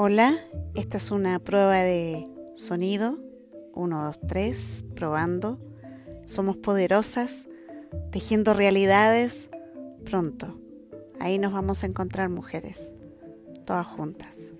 Hola, esta es una prueba de sonido. 1, 2, 3, probando. Somos poderosas, tejiendo realidades pronto. Ahí nos vamos a encontrar mujeres, todas juntas.